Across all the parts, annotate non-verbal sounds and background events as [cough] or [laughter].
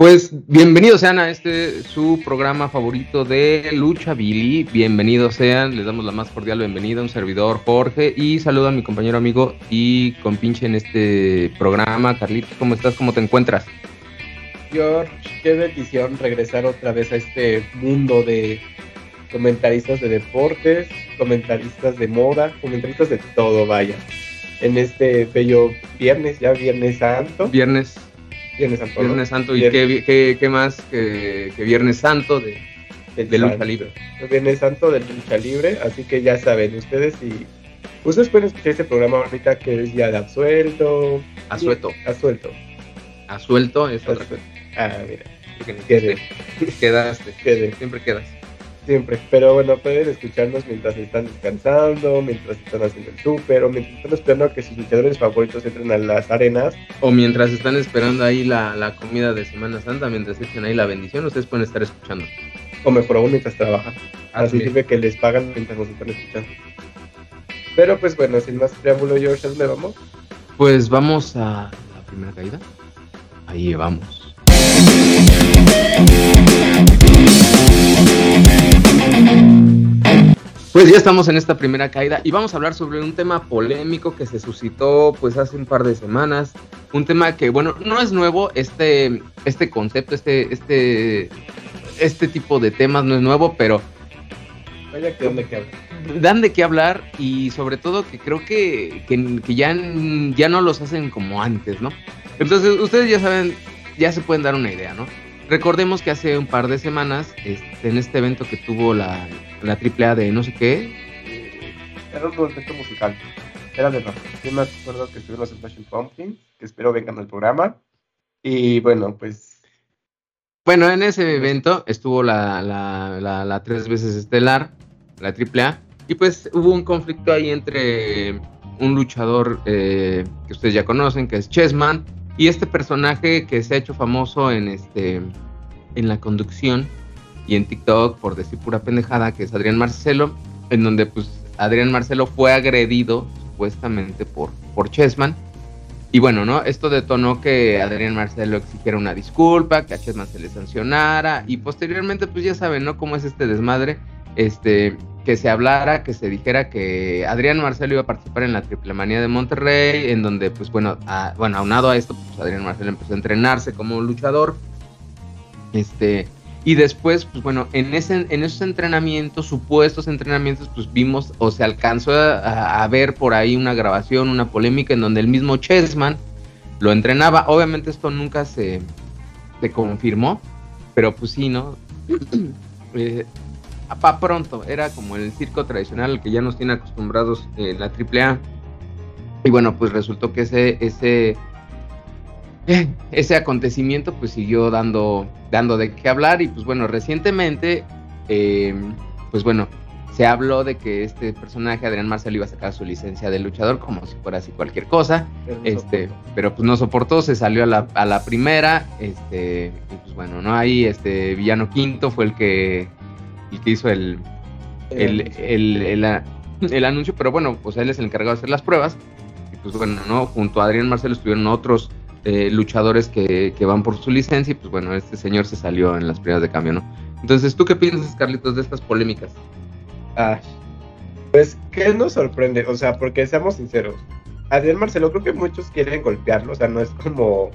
Pues bienvenidos sean a este su programa favorito de Lucha Billy. Bienvenidos sean, les damos la más cordial bienvenida, un servidor Jorge y saludo a mi compañero amigo y compinche en este programa. Carlitos, ¿cómo estás? ¿Cómo te encuentras? George, qué bendición regresar otra vez a este mundo de comentaristas de deportes, comentaristas de moda, comentaristas de todo, vaya. En este bello viernes, ya Viernes Santo. Viernes Viernes Santo. Viernes Santo. ¿Y qué, más que, Viernes Santo de, de lucha libre? Viernes Santo de lucha libre, así que ya saben, ustedes y ustedes pueden escuchar este programa ahorita que es ya de absuelto. Asuelto. Asuelto. Asuelto es otra cosa. Ah, mira. Quede. Quedaste. Quede. Siempre quedas. Siempre. Pero bueno, pueden escucharnos mientras están descansando, mientras están haciendo el súper, o mientras están esperando a que sus luchadores favoritos entren a las arenas. O mientras están esperando ahí la, la comida de Semana Santa, mientras echen ahí la bendición, ustedes pueden estar escuchando. O mejor aún mientras trabajan. Así sirve que les pagan mientras nos están escuchando. Pero pues bueno, sin más preámbulo, George, ¿a dónde vamos? Pues vamos a la primera caída. Ahí vamos. Pues ya estamos en esta primera caída y vamos a hablar sobre un tema polémico que se suscitó pues hace un par de semanas. Un tema que, bueno, no es nuevo, este, este concepto, este, este, este tipo de temas no es nuevo, pero... Vaya que dan de qué hablar. Dan de qué hablar y sobre todo que creo que, que, ya, ya no los hacen como antes, ¿no? Entonces ustedes ya saben, ya se pueden dar una idea, ¿no? Recordemos que hace un par de semanas, este, en este evento que tuvo la, la AAA de no sé qué. Era un evento musical. Era de rock. Yo me acuerdo que estuvieron los Smashing Pumpkins, que espero vengan al programa. Y bueno, pues. Bueno, en ese evento estuvo la, la, la, tres veces estelar, la AAA, y pues hubo un conflicto ahí entre un luchador eh, que ustedes ya conocen, que es Chessman, y este personaje que se ha hecho famoso en este en la conducción y en TikTok por decir pura pendejada, que es Adrián Marcelo, en donde pues Adrián Marcelo fue agredido supuestamente por, por Chessman. Y bueno, ¿no? Esto detonó que Adrián Marcelo exigiera una disculpa, que a Chessman se le sancionara y posteriormente pues ya saben, ¿no? Cómo es este desmadre, este, que se hablara, que se dijera que Adrián Marcelo iba a participar en la Triple Manía de Monterrey, en donde, pues bueno, bueno aunado a esto, pues Adrián Marcelo empezó a entrenarse como luchador. Este, y después, pues bueno, en, ese, en esos entrenamientos, supuestos entrenamientos, pues vimos o se alcanzó a, ver por ahí una grabación, una polémica en donde el mismo Chessman lo entrenaba. Obviamente esto nunca se, se confirmó, pero pues sí, ¿no? [clears throat] eh, pronto, era como el circo tradicional que ya nos tiene acostumbrados en la AAA. Y bueno, pues resultó que ese, ese, [laughs] ese acontecimiento pues siguió dando, dando de qué hablar y pues bueno, recientemente, em, pues bueno, se habló de que este personaje, Adrián Marcelo, iba a sacar su licencia de luchador como si fuera así cualquier cosa, pero este, pero pues no soportó, se salió a la, a la primera, este, y pues bueno, ¿no? Ahí este Villano Quinto fue el que el que hizo el, el, el, anuncio, pero bueno, pues él es el encargado de hacer las pruebas. Y pues bueno, ¿no? Junto a Adrián Marcelo estuvieron otros eh, luchadores que, que, van por su licencia y pues bueno, este señor se salió en las pruebas de cambio, ¿no? Entonces, ¿tú qué piensas, Carlitos, de estas polémicas? Ah, pues, ¿qué nos sorprende? O sea, porque seamos sinceros, Adrián Marcelo creo que muchos quieren golpearlo, o sea, no es como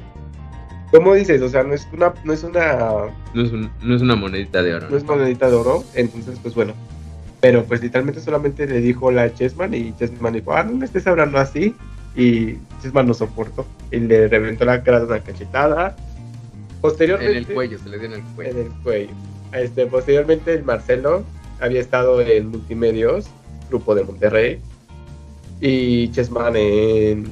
¿Cómo dices? O sea, no es una... No es una, no es, no es una monedita de oro. No es monedita de oro, entonces pues bueno. Pero pues literalmente solamente le dijo la Chessman y Chessman dijo, ah, no me estés hablando así. Y Chessman no soportó y le reventó la cara de una cachetada. Posteriormente... En el cuello, se le dio en el cuello. En el cuello. Este, posteriormente el Marcelo había estado en Multimedios, grupo de Monterrey, y Chessman en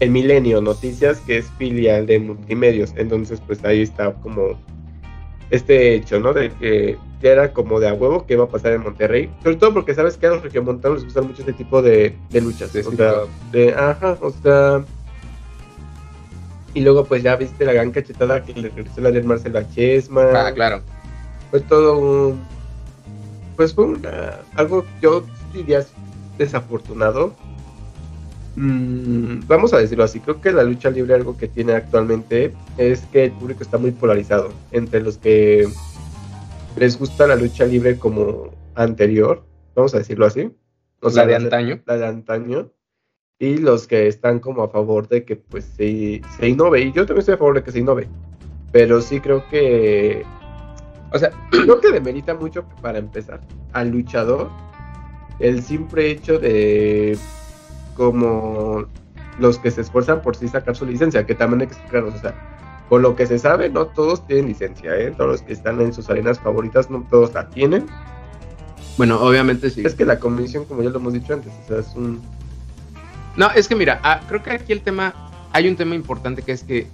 el Milenio Noticias, que es filial de Multimedios. Entonces, pues ahí está como este hecho, ¿no? De que ya era como de a huevo que iba a pasar en Monterrey. Sobre todo porque sabes que a los regiomontanos les gustan mucho este tipo de, luchas. o sea, de, ajá, o sea. Y luego, pues ya viste la gran cachetada que le regresó la de Marcelo a Chesma. Ah, claro. Fue todo un. Pues fue una, algo, yo diría desafortunado mm, vamos a decirlo así, creo que la lucha libre algo que tiene actualmente es que el público está muy polarizado entre los que les gusta la lucha libre como anterior, vamos a decirlo así. O sea, la de antaño. La de antaño. Y los que están como a favor de que pues se, se innove. Y yo también estoy a favor de que se innove. Pero sí creo que... O sea, [clears throat] creo que demerita mucho para empezar al luchador el simple hecho de como los que se esfuerzan por sí sacar su licencia, que también hay que explicarnos, o sea, por lo que se sabe, no todos tienen licencia, ¿eh? Todos los que están en sus arenas favoritas, no todos la tienen. Bueno, obviamente sí. Es que la comisión, como ya lo hemos dicho antes, o sea, es un... No, es que mira, ah, creo que aquí el tema, hay un tema importante que es que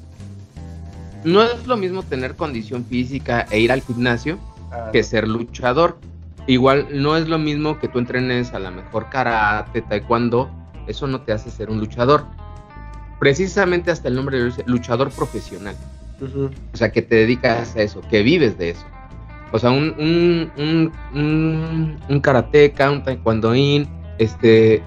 no es lo mismo tener condición física e ir al gimnasio ah, que ser luchador. Igual no es lo mismo que tú entrenes a la mejor karate, taekwondo, eso no te hace ser un luchador. Precisamente hasta el nombre de luchador profesional. O sea, que te dedicas a eso, que vives de eso. O sea, un, un, un, un, karateca, un taekwondoín, este,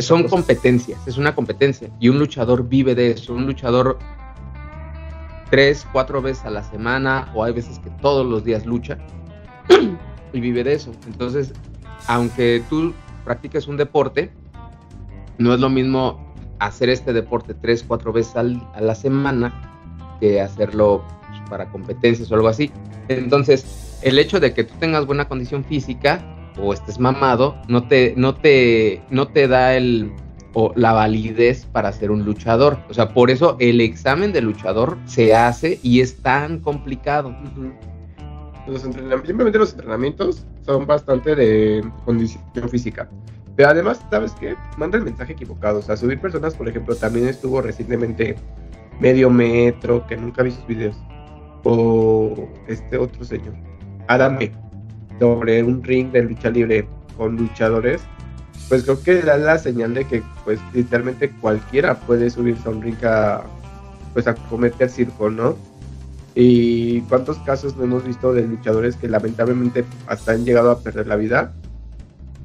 son competencias, es una competencia. Y un luchador vive de eso. Un luchador tres, cuatro veces a la semana, o hay veces que todos los días lucha [clears throat] y vive de eso. Entonces, aunque tú practiques un deporte, no es lo mismo hacer este deporte tres, cuatro veces a la semana que hacerlo pues, para competencias o algo así. Entonces, el hecho de que tú tengas buena condición física o estés mamado, no te, no te, no te da el, o la validez para ser un luchador. O sea, por eso el examen de luchador se hace y es tan complicado los entrenamientos, simplemente los entrenamientos son bastante de condición física. Pero además, ¿sabes qué? Manda el mensaje equivocado. O sea, subir personas, por ejemplo, también estuvo recientemente medio metro, que nunca vi sus videos. O este otro señor, Adame, sobre un ring de lucha libre con luchadores. Pues creo que da la señal de que, pues, literalmente cualquiera puede subirse a un ring a, pues, a cometer circo, ¿no? Y cuántos casos no hemos visto de luchadores que lamentablemente hasta han llegado a perder la vida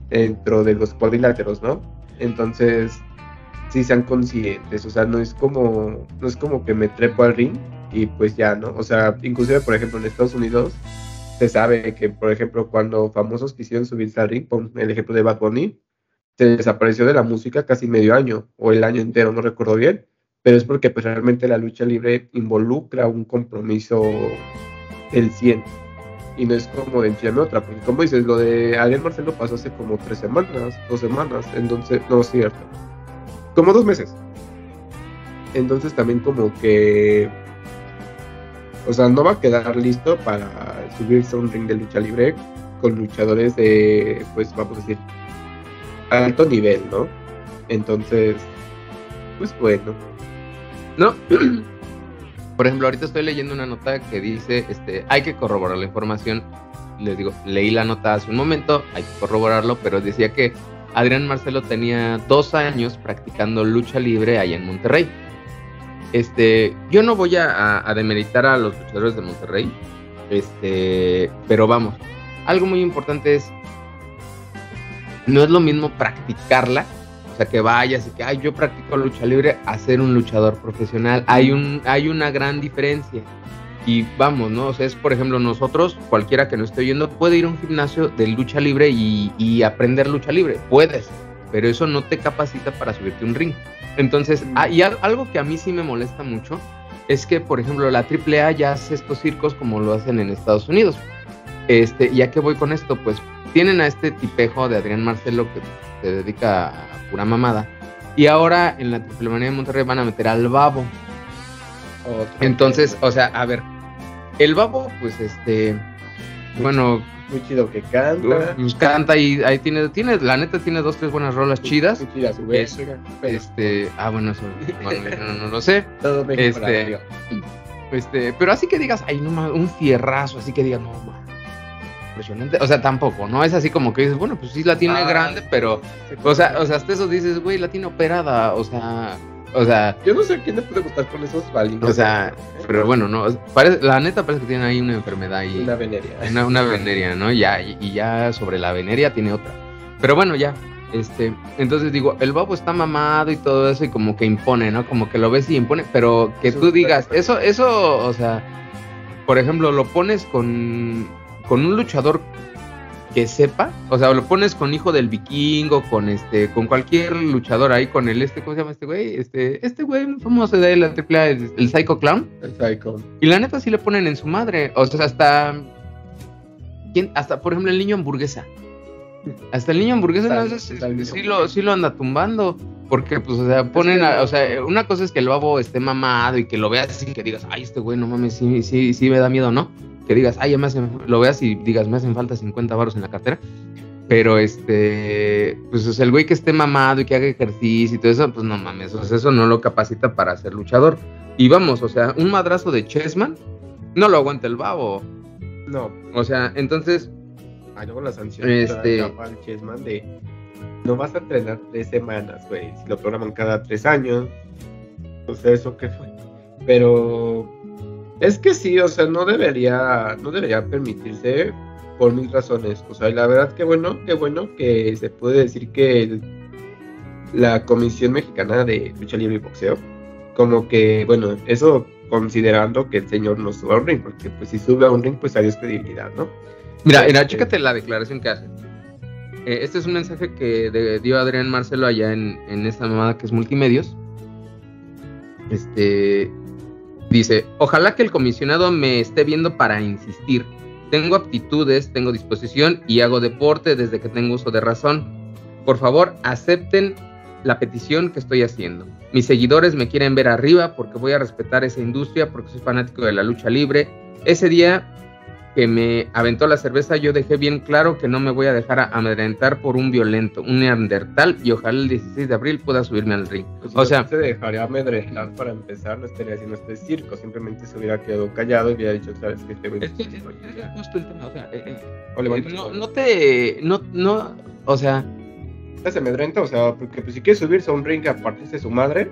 dentro de los cuadriláteros, ¿no? Entonces, sí sean conscientes, o sea, no es como, no es como que me trepo al ring y pues ya, ¿no? O sea, inclusive, por ejemplo, en Estados Unidos se sabe que, por ejemplo, cuando famosos quisieron subirse al ring, por el ejemplo de Bad Bunny, se desapareció de la música casi medio año o el año entero, no recuerdo bien, pero es porque pues, realmente la lucha libre involucra un compromiso del 100 y no es como de enfiarme otra, porque como dices, lo de Ariel Marcelo pasó hace como tres semanas, dos semanas, entonces, no es cierto, como dos meses. Entonces también como que, o sea, no va a quedar listo para subirse a un ring de lucha libre con luchadores de, pues vamos a decir, alto nivel, ¿no? Entonces, pues bueno. No. [clears throat] Por ejemplo, ahorita estoy leyendo una nota que dice, este, hay que corroborar la información. Les digo, leí la nota hace un momento, hay que corroborarlo, pero decía que Adrián Marcelo tenía dos años practicando lucha libre allá en Monterrey. Este, yo no voy a, demeritar a los luchadores de Monterrey, este, pero vamos, algo muy importante es, no es lo mismo practicarla o sea, que vayas y que, ay, yo practico lucha libre a ser un luchador profesional. Hay, un, hay una gran diferencia. Y vamos, ¿no? O sea, es por ejemplo, nosotros, cualquiera que no esté oyendo, puede ir a un gimnasio de lucha libre y, aprender lucha libre. Puedes, pero eso no te capacita para subirte un ring. Entonces, ah, y algo que a mí sí me molesta mucho es que, por ejemplo, la AAA ya hace estos circos como lo hacen en Estados Unidos. Este, ¿ya que voy con esto? Pues tienen a este tipejo de Adrián Marcelo que se dedica a pura mamada. Y ahora en la Triple Manía de Monterrey van a meter al babo. Entonces, o sea, a ver, el babo, pues este, bueno, muy chido que canta. Pues canta y ahí tiene, tiene, la neta tiene dos, tres buenas rolas chidas. este, ah, bueno, eso no, lo sé. [laughs] Todo este, este, pero así que digas, ay, no un fierrazo, así que digas, no, impresionante. O sea, tampoco, ¿no? Es así como que dices, bueno, pues sí la tiene ah, grande, pero. O sea, o sea, hasta eso dices, güey, la tiene operada. O sea. O sea. Yo no sé a quién le puede gustar con esos balines. O sea, pero bueno, no. Parece, la neta parece que tiene ahí una enfermedad. Y, una veneria. Una, una [laughs] veneria, ¿no? Ya, y, ya sobre la veneria tiene otra. Pero bueno, ya. Este, entonces digo, el babo está mamado y todo eso y como que impone, ¿no? Como que lo ves y impone, pero que tú digas, eso, eso, o sea, por ejemplo, lo pones con, con un luchador que sepa, o sea, lo pones con hijo del vikingo, con este, con cualquier luchador ahí, con el este, ¿cómo se llama este güey? Este, este güey muy famoso de la AAA, el, el Psycho Clown. El Psycho. Y la neta sí le ponen en su madre. O sea, hasta. ¿quién? Hasta, por ejemplo, el niño hamburguesa. Hasta el niño hamburguesa Tal- no, sé, tal sí, lo, sí lo anda tumbando. Porque, pues, o sea, ponen. a- o sea, una cosa es que el babo esté mamado y que lo veas y que digas, ay, este güey, no mames, sí, sí, sí me da miedo, ¿no? Que digas, ay, ya me hacen. Lo veas y digas, me hacen falta 50 baros en la cartera. Pero este, pues o sea, el güey que esté mamado y que haga ejercicio y todo eso, pues no mames, o sea, eso no lo capacita para ser luchador. Y vamos, o sea, un madrazo de Chessman no lo aguanta el babo. No, O sea, entonces, ah, luego la sanción Este- al Chessman de no vas a entrenar tres semanas, güey. Si lo programan cada tres años, o sea, eso qué fue. Pero es que sí, o sea, no debería, no debería permitirse por mil razones. O sea, la verdad que bueno, qué bueno que se puede decir que el- la Comisión Mexicana de Lucha Libre y Boxeo, como que, bueno, eso considerando que el señor no sube a un ring, porque pues si sube a un ring, pues adiós credibilidad, ¿no? mira, mira, Este- chécate la declaración que hace. Eh, este es un mensaje que de- dio Adrián Marcelo allá en, en esta mamada que es multimedios. Este dice: Ojalá que el comisionado me esté viendo para insistir. Tengo aptitudes, tengo disposición y hago deporte desde que tengo uso de razón. Por favor, acepten la petición que estoy haciendo. Mis seguidores me quieren ver arriba porque voy a respetar esa industria, porque soy fanático de la lucha libre. Ese día que me aventó la cerveza, yo dejé bien claro que no me voy a dejar amedrentar por un violento, un neandertal, y ojalá el 16 de abril pueda subirme al ring. Pues O no sea, se dejaría amedrentar para empezar, no estaría haciendo este circo, simplemente se hubiera quedado callado y hubiera dicho, sabes que este es que es- es justo el tema, o sea, eh, eh, o levanta no, no te, no, no, o sea, se amedrenta, o sea, porque pues, si quiere subirse a un ring a partirse su madre,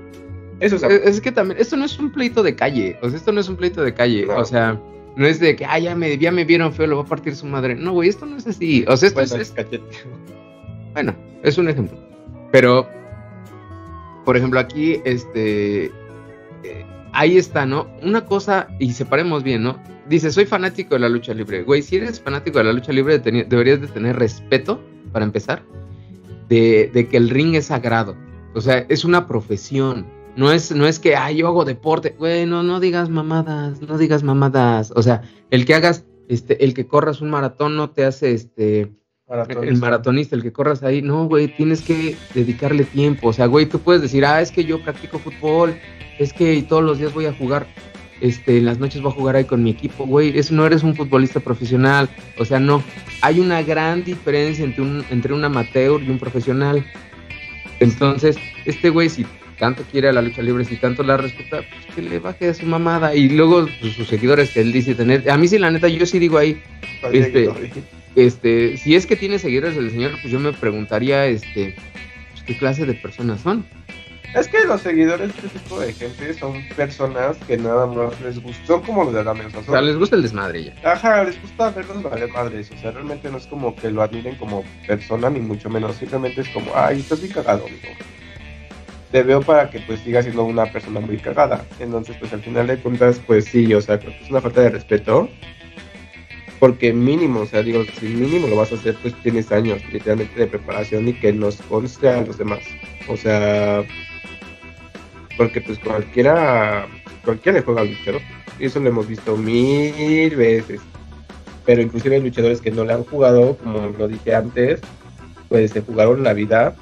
eso es, es, es que también, esto no es un pleito de calle, o sea, esto no es un pleito de calle, No. o sea, no es de que, ah, ya me, ya me vieron feo, lo va a partir su madre. No, güey, esto no es así, o sea, esto bueno, es, cachete. Bueno, es un ejemplo. Pero, por ejemplo, aquí, este, eh, ahí está, ¿no? Una cosa, y separemos bien, ¿no? Dice, soy fanático de la lucha libre. Güey, si eres fanático de la lucha libre, deberías de tener respeto, para empezar, de, de que el ring es sagrado. O sea, es una profesión. No es, no es que, ah, yo hago deporte. Güey, no, no digas mamadas, no digas mamadas. O sea, el que hagas, este, el que corras un maratón no te hace, este, el maratonista, el que corras ahí, no, güey, tienes que dedicarle tiempo. O sea, güey, tú puedes decir, ah, es que yo practico fútbol, es que todos los días voy a jugar, este, en las noches voy a jugar ahí con mi equipo, güey, eso no eres un futbolista profesional. O sea, no, hay una gran diferencia entre un, entre un amateur y un profesional. Entonces, este güey, si tanto quiere a la lucha libre, si tanto la respeta, pues que le baje a su mamada. Y luego pues, sus seguidores que él dice tener. A mí sí, la neta, yo sí digo ahí, este, este, si es que tiene seguidores el señor, pues yo me preguntaría, este, pues, qué clase de personas son. Es que los seguidores de este tipo de gente son personas que nada más les gustan, son como los de la mesa. O sea, les gusta el desmadre ya. Ajá, les gusta verlos valer madres, o sea, realmente no es como que lo admiren como persona, ni mucho menos, simplemente es como, ay, estás muy cagado, amigo. Te veo para que pues sigas siendo una persona muy cagada. Entonces, pues al final de cuentas, pues sí, o sea, es una falta de respeto. Porque mínimo, o sea, digo, si mínimo lo vas a hacer, pues tienes años literalmente de preparación y que nos conste a los demás. O sea, porque pues cualquiera, cualquiera le juega al luchador. Y eso lo hemos visto mil veces. Pero inclusive hay luchadores que no le han jugado, como lo dije antes, pues se jugaron la vida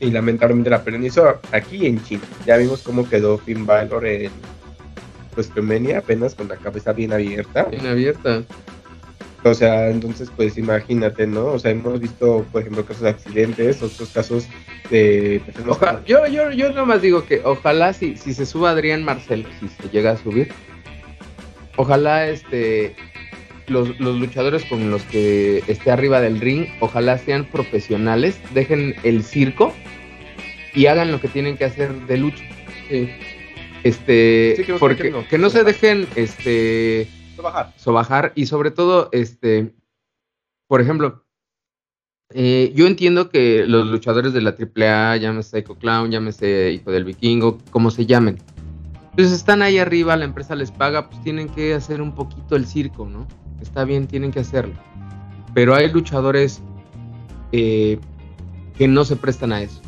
y lamentablemente la eso aquí en China. Ya vimos cómo quedó Finn Balor en pues apenas con la cabeza bien abierta. Bien abierta. O sea, entonces pues imagínate, ¿no? O sea, hemos visto, por ejemplo, casos de accidentes, otros casos de personas Oja- yo, yo, yo nomás digo que ojalá si, si se suba Adrián Marcelo, si se llega a subir, ojalá este los, los luchadores con los que esté arriba del ring, ojalá sean profesionales, dejen el circo y hagan lo que tienen que hacer de lucha. Este, Sí, que porque no. que no se dejen este bajar. sobajar y sobre todo, este, por ejemplo, eh, yo entiendo que los luchadores de la AAA, llámese Psycho Clown, llámese Hijo del Vikingo, como se llamen, pues están ahí arriba, la empresa les paga, pues tienen que hacer un poquito el circo, ¿no? Está bien, tienen que hacerlo. Pero hay luchadores eh, que no se prestan a eso.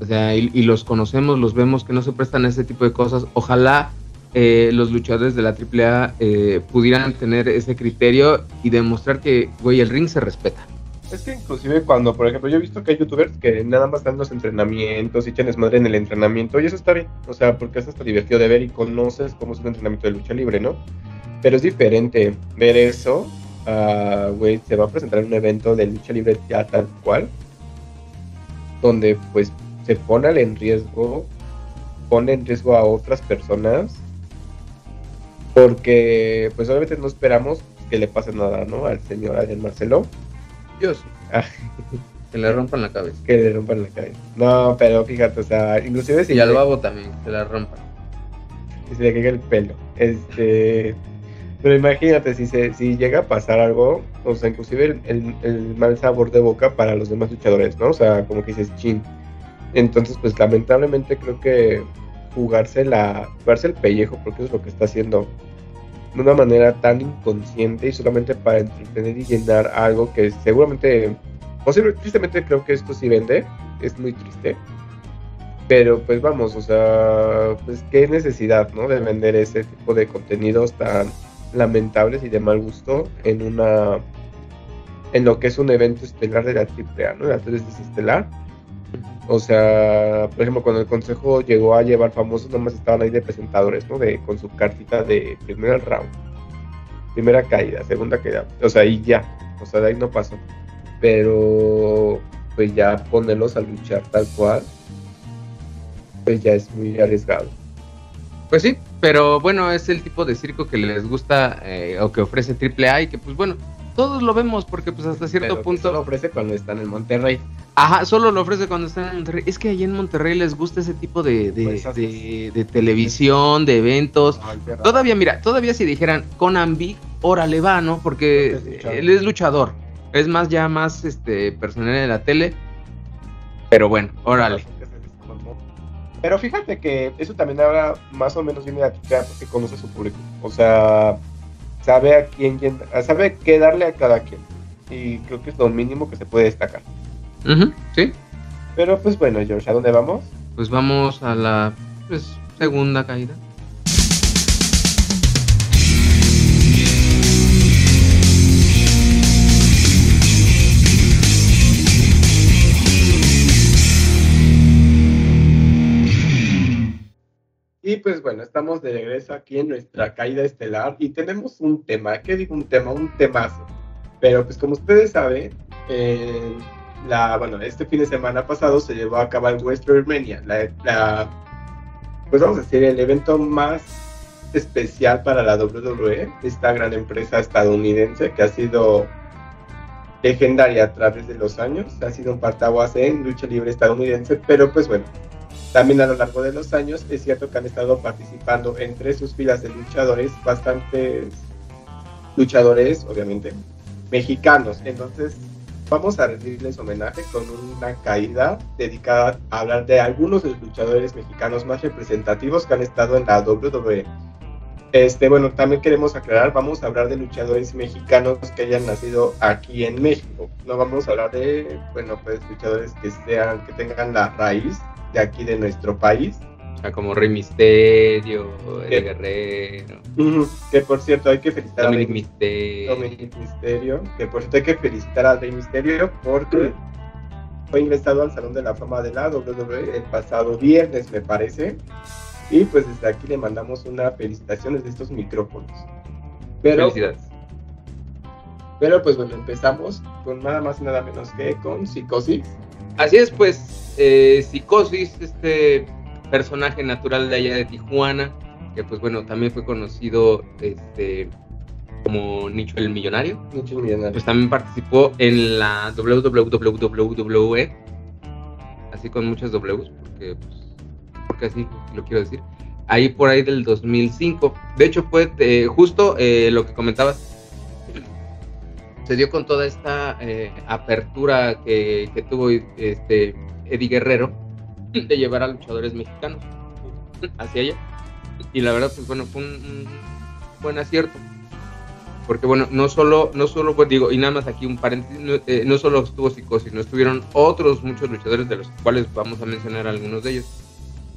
O sea, y, los conocemos, los vemos que no se prestan a ese tipo de cosas. Ojalá eh, los luchadores de la AAA eh, pudieran tener ese criterio y demostrar que, güey, el ring se respeta. Es que inclusive cuando, por ejemplo, yo he visto que hay youtubers que nada más dan los entrenamientos y echan desmadre en el entrenamiento y eso está bien, o sea, porque es hasta divertido de ver y conoces cómo es un entrenamiento de lucha libre, ¿no? Pero es diferente ver eso, güey, se va a presentar un evento de lucha libre ya tal cual, donde pues se pone en riesgo, pone en riesgo a otras personas, porque pues obviamente no esperamos que le pase nada, ¿no? Al señor Adrián Marcelo sí. Ah. Que le rompan la cabeza. Que le rompan la cabeza. No, pero fíjate, o sea, inclusive si. Y al babo también, que se la rompan. Y se le caiga el pelo. Este. Pero imagínate, si se, si llega a pasar algo, o sea, inclusive el, el, mal sabor de boca para los demás luchadores, ¿no? O sea, como que dices, chin. Entonces, pues lamentablemente creo que jugarse la, jugarse el pellejo, porque eso es lo que está haciendo de una manera tan inconsciente y solamente para entretener y llenar algo que seguramente, posible, tristemente creo que esto sí vende, es muy triste. Pero pues vamos, o sea, pues qué necesidad, ¿no? De vender ese tipo de contenidos tan lamentables y de mal gusto en una en lo que es un evento estelar de la AAA, ¿no? La 3 estelar o sea, por ejemplo, cuando el consejo llegó a llevar famosos, nomás estaban ahí de presentadores, ¿no? De, con su cartita de primer round, primera caída, segunda caída. O sea, y ya. O sea, de ahí no pasó. Pero, pues ya ponerlos a luchar tal cual, pues ya es muy arriesgado. Pues sí, pero bueno, es el tipo de circo que les gusta eh, o que ofrece AAA y que, pues bueno, todos lo vemos porque pues hasta cierto punto... Lo ofrece cuando están en Monterrey. Ajá, solo lo ofrece cuando están en Monterrey. Es que ahí en Monterrey les gusta ese tipo de, de, pues, televisión, de eventos. todavía, mira, todavía si dijeran Conan Big, órale va, ¿no? Porque él es luchador. Es más ya más este personal de la tele. Pero bueno, órale. Pero fíjate que eso también habla más o menos bien de la porque conoce a su público. O sea, sabe a quién, sabe qué darle a cada quien. Y creo que es lo mínimo que se puede destacar. sí. Pero pues bueno, George, ¿a dónde vamos? Pues vamos a la pues, segunda caída. Pues bueno, estamos de regreso aquí en nuestra caída estelar y tenemos un tema, ¿qué digo un tema? Un temazo. Pero pues como ustedes saben, la, bueno, este fin de semana pasado se llevó a cabo en WrestleMania, la, pues vamos a decir, el evento más especial para la WWE, esta gran empresa estadounidense que ha sido legendaria a través de los años, ha sido un partaguas en lucha libre estadounidense, pero pues bueno, también a lo largo de los años es cierto que han estado participando entre sus filas de luchadores bastantes luchadores, obviamente, mexicanos. Entonces, vamos a rendirles homenaje con una caída dedicada a hablar de algunos de los luchadores mexicanos más representativos que han estado en la WWE. Este, bueno, también queremos aclarar, vamos a hablar de luchadores mexicanos que hayan nacido aquí en México. No vamos a hablar de, bueno, pues luchadores que sean, que tengan la raíz de aquí de nuestro país. Como Rey Misterio, El Guerrero. que por cierto hay que felicitar a Rey Misterio. Misterio. Que por cierto hay que felicitar a Rey Misterio porque fue ingresado al Salón de la Fama de la WWE el pasado viernes, me parece. Y pues desde aquí le mandamos una felicitación desde estos micrófonos. Pero, Felicidades. Pero pues bueno, empezamos con nada más y nada menos que con Psicosis. Así es, pues, eh, Psicosis, este personaje natural de allá de Tijuana, que pues bueno, también fue conocido este, como Nicho el Millonario. Nicho el Millonario. Pues también participó en la WWE, así con muchas Ws, porque, pues, porque así lo quiero decir. Ahí por ahí del 2005. De hecho, fue eh, justo eh, lo que comentabas se dio con toda esta eh, apertura que, tuvo este Eddie Guerrero de llevar a luchadores mexicanos hacia allá. Y la verdad, pues bueno, fue un, buen acierto. Porque bueno, no solo, no solo, pues digo, y nada más aquí un paréntesis, no, eh, no solo estuvo Psicosis, no estuvieron otros muchos luchadores de los cuales vamos a mencionar algunos de ellos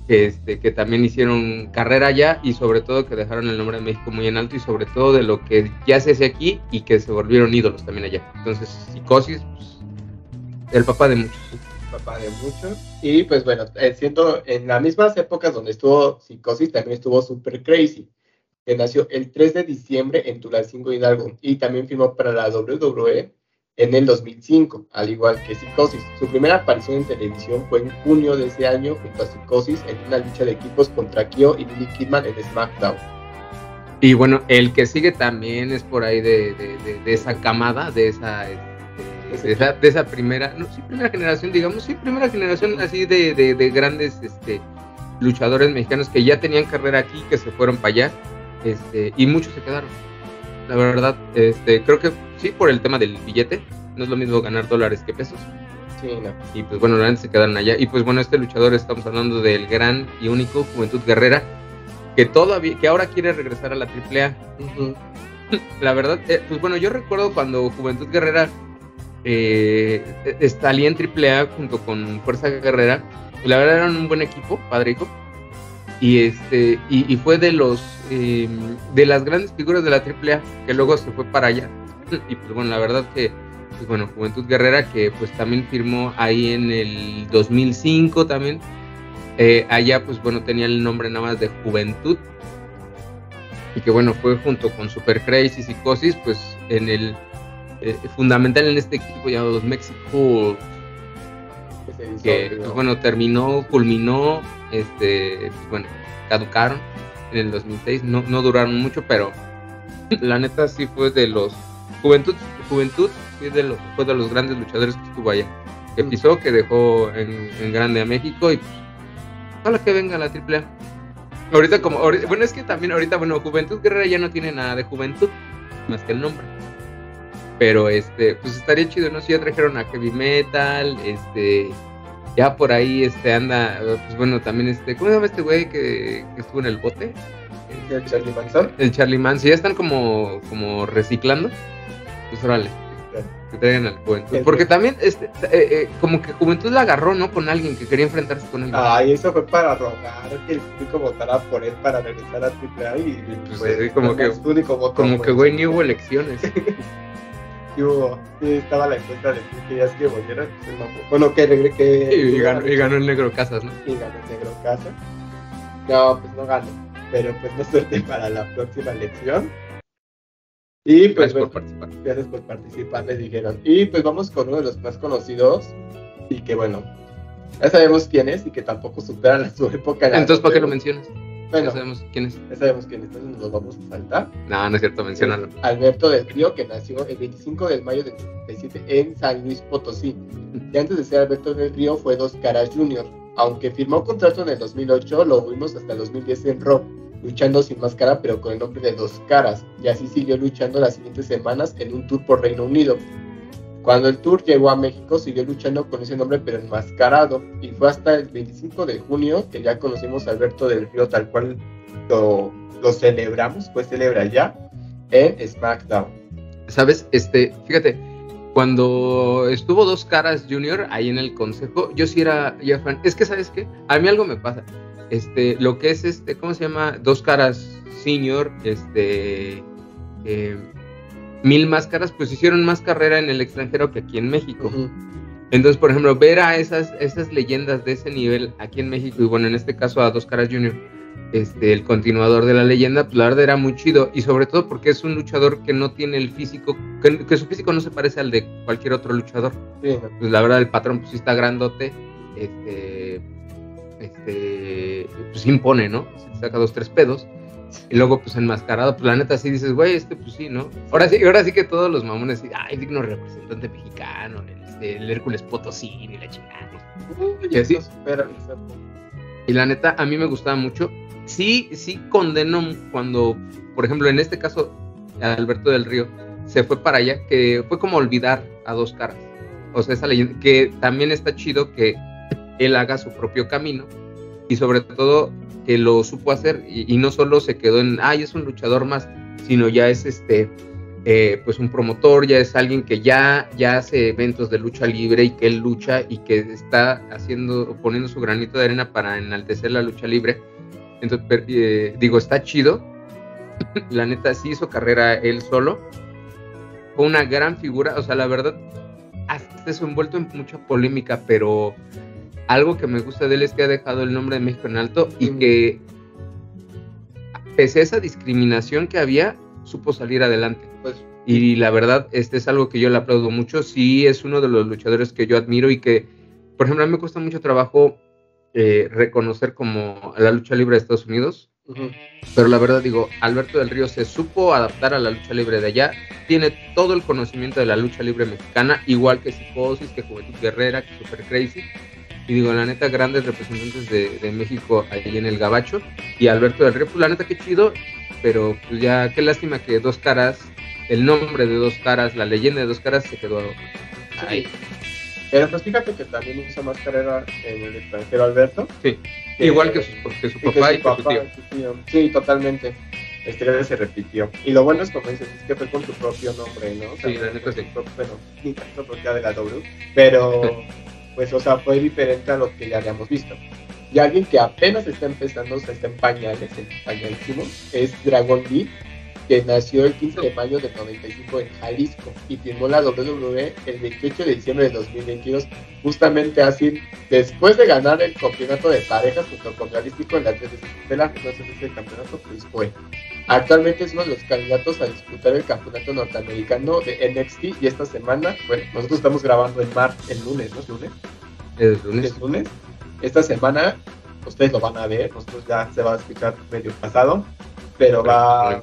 este, que también hicieron carrera allá y sobre todo que dejaron el nombre de México muy en alto y sobre todo de lo que ya se hace aquí y que se volvieron ídolos también allá. Entonces, Psicosis, pues, el papá de muchos. Papá de muchos. Y pues bueno, eh, siento en las mismas épocas donde estuvo Psicosis, también estuvo Super Crazy, que nació el 3 de diciembre en Tulancingo Hidalgo y también firmó para la WWE en el 2005, al igual que Psicosis. Su primera aparición en televisión fue en junio de ese año junto a Psicosis en una lucha de equipos contra Kyo y Billy Kidman en SmackDown. Y bueno, el que sigue también es por ahí de, esa camada, de esa, de, esa, primera, no, sí, primera generación, digamos, sí, primera generación así de, grandes este, luchadores mexicanos que ya tenían carrera aquí, que se fueron para allá, este, y muchos se quedaron. La verdad, este, creo que sí, por el tema del billete. No es lo mismo ganar dólares que pesos. Sí, no. Y pues bueno, realmente se quedaron allá. Y pues bueno, este luchador, estamos hablando del gran y único Juventud Guerrera, que todavía, que ahora quiere regresar a la AAA. [laughs] La verdad, eh, pues bueno, yo recuerdo cuando Juventud Guerrera eh, salía en AAA junto con Fuerza Guerrera. Y la verdad eran un buen equipo, padre Y este, y, fue de los eh, de las grandes figuras de la AAA que luego se fue para allá. y pues bueno, la verdad que, pues bueno, Juventud Guerrera que pues también firmó ahí en el 2005 también. Eh, allá pues bueno tenía el nombre nada más de Juventud. Y que bueno, fue junto con Super Crazy Psicosis, pues en el eh, fundamental en este equipo llamado los Mexico que pues bueno terminó culminó este pues bueno caducaron en el 2006 no, no duraron mucho pero [laughs] la neta sí fue de los Juventud, Juventud sí, de los, fue de los grandes luchadores que estuvo allá. Que pisó, que dejó en, grande a México y pues, ojalá que venga la AAA. Ahorita como, bueno, es que también ahorita, bueno, Juventud Guerrera ya no tiene nada de juventud, más que el nombre. Pero este, pues estaría chido, ¿no? Si ya trajeron a Heavy Metal, este, ya por ahí este anda, pues bueno, también este, ¿cómo se llama este güey que, que estuvo en el bote? El Charlie Manson. El Charlie Manson, ya están como, como reciclando pues órale, que traigan al Juventud. Porque también, este, eh, eh, como que Juventud la agarró, ¿no? Con alguien que quería enfrentarse con él. Ay, eso fue para rogar que el público votara por él para regresar a AAA y pues, pues como que, como que, güey, ni hubo elecciones. [laughs] hubo, estaba la encuesta de que querías que volviera. Pues, bueno, que, que y, ganó, y ganó el Negro Casas, ¿no? Y ganó el Negro Casas. No, pues no ganó. Pero pues no suerte para la próxima elección. Y pues, gracias por participar. Gracias por participar, les dijeron. Y pues vamos con uno de los más conocidos y que bueno, ya sabemos quién es y que tampoco supera su época. Entonces, ¿para qué lo mencionas? Bueno, ya sabemos quién es. Ya sabemos quién es, entonces nos lo vamos a saltar. No, no es cierto, menciónalo. Alberto del Río, que nació el 25 de mayo del 77 en San Luis Potosí. Y antes de ser Alberto del Río fue Dos Caras Junior. Aunque firmó contrato en el 2008, lo vimos hasta el 2010 en Rock luchando sin máscara pero con el nombre de Dos Caras, y así siguió luchando las siguientes semanas en un tour por Reino Unido. Cuando el tour llegó a México, siguió luchando con ese nombre pero enmascarado, y fue hasta el 25 de junio que ya conocimos a Alberto del Río tal cual lo, celebramos, pues celebra ya en SmackDown. Sabes, este, fíjate, cuando estuvo Dos Caras Junior ahí en el consejo, yo sí era ya. Es que, ¿sabes qué? A mí algo me pasa este, lo que es este, ¿cómo se llama? Dos caras senior, este, eh, mil máscaras, pues hicieron más carrera en el extranjero que aquí en México. Entonces, por ejemplo, ver a esas, esas leyendas de ese nivel aquí en México, y bueno, en este caso a Dos Caras Junior, este, el continuador de la leyenda, pues la verdad era muy chido, y sobre todo porque es un luchador que no tiene el físico, que, su físico no se parece al de cualquier otro luchador. Pues la verdad, el patrón pues sí está grandote, este, este, pues impone, ¿no? Se saca dos, tres pedos. Y luego, pues enmascarado, pues la neta sí dices, güey, este pues sí, ¿no? Ahora sí, ahora sí que todos los mamones, ay, digno representante mexicano, el, este, el Hércules Potosí y la chingada. y así. Y la neta, a mí me gustaba mucho. Sí, sí condeno cuando, por ejemplo, en este caso, Alberto del Río, se fue para allá, que fue como olvidar a dos caras. O sea, esa leyenda, que también está chido que él haga su propio camino y sobre todo que lo supo hacer y, no solo se quedó en, ay, es un luchador más, sino ya es este, eh, pues un promotor, ya es alguien que ya, ya hace eventos de lucha libre y que él lucha y que está haciendo, poniendo su granito de arena para enaltecer la lucha libre. Entonces, eh, digo, está chido. [clears throat] la neta sí hizo carrera él solo. Fue una gran figura, o sea, la verdad, hasta se envuelto en mucha polémica, pero algo que me gusta de él es que ha dejado el nombre de México en alto y que pese a esa discriminación que había, supo salir adelante. Pues, y la verdad, este es algo que yo le aplaudo mucho. Sí, es uno de los luchadores que yo admiro y que, por ejemplo, a mí me cuesta mucho trabajo eh, reconocer como la lucha libre de Estados Unidos. Pero la verdad digo, Alberto del Río se supo adaptar a la lucha libre de allá, tiene todo el conocimiento de la lucha libre mexicana, igual que Psicosis, que Juventud Guerrera, que Super Crazy, y digo, la neta, grandes representantes de, México ahí en el Gabacho. Y Alberto del Río, pues la neta, qué chido. Pero pues ya, qué lástima que Dos Caras, el nombre de Dos Caras, la leyenda de Dos Caras se quedó ahí. Pero pues fíjate que también hizo más carrera en el extranjero Alberto. Sí. Igual que su, porque su papá y, su tío. Sí, totalmente. Este se repitió. Y lo bueno es como dices, es que fue con tu propio nombre, ¿no? sí, la neta sí. bueno, ni tanto porque de la W, pero [laughs] pues, o sea, fue diferente a lo que ya habíamos visto. Y alguien que apenas está empezando, o sea, está en pañales, en pañalísimo, es Dragon Lee, que nació el 15 de mayo del 95 en Jalisco y firmó la WWE el 28 de diciembre de 2022, justamente así, después de ganar el campeonato de parejas junto con Realístico en la 3 de la entonces ese campeonato pues fue. Actualmente es uno de los candidatos a disputar el campeonato norteamericano de NXT y esta semana, bueno, nosotros estamos grabando en mar el lunes, ¿no es lunes? Es lunes. Es lunes. Esta semana ustedes lo van a ver, nosotros ya se va a escuchar medio pasado, pero va,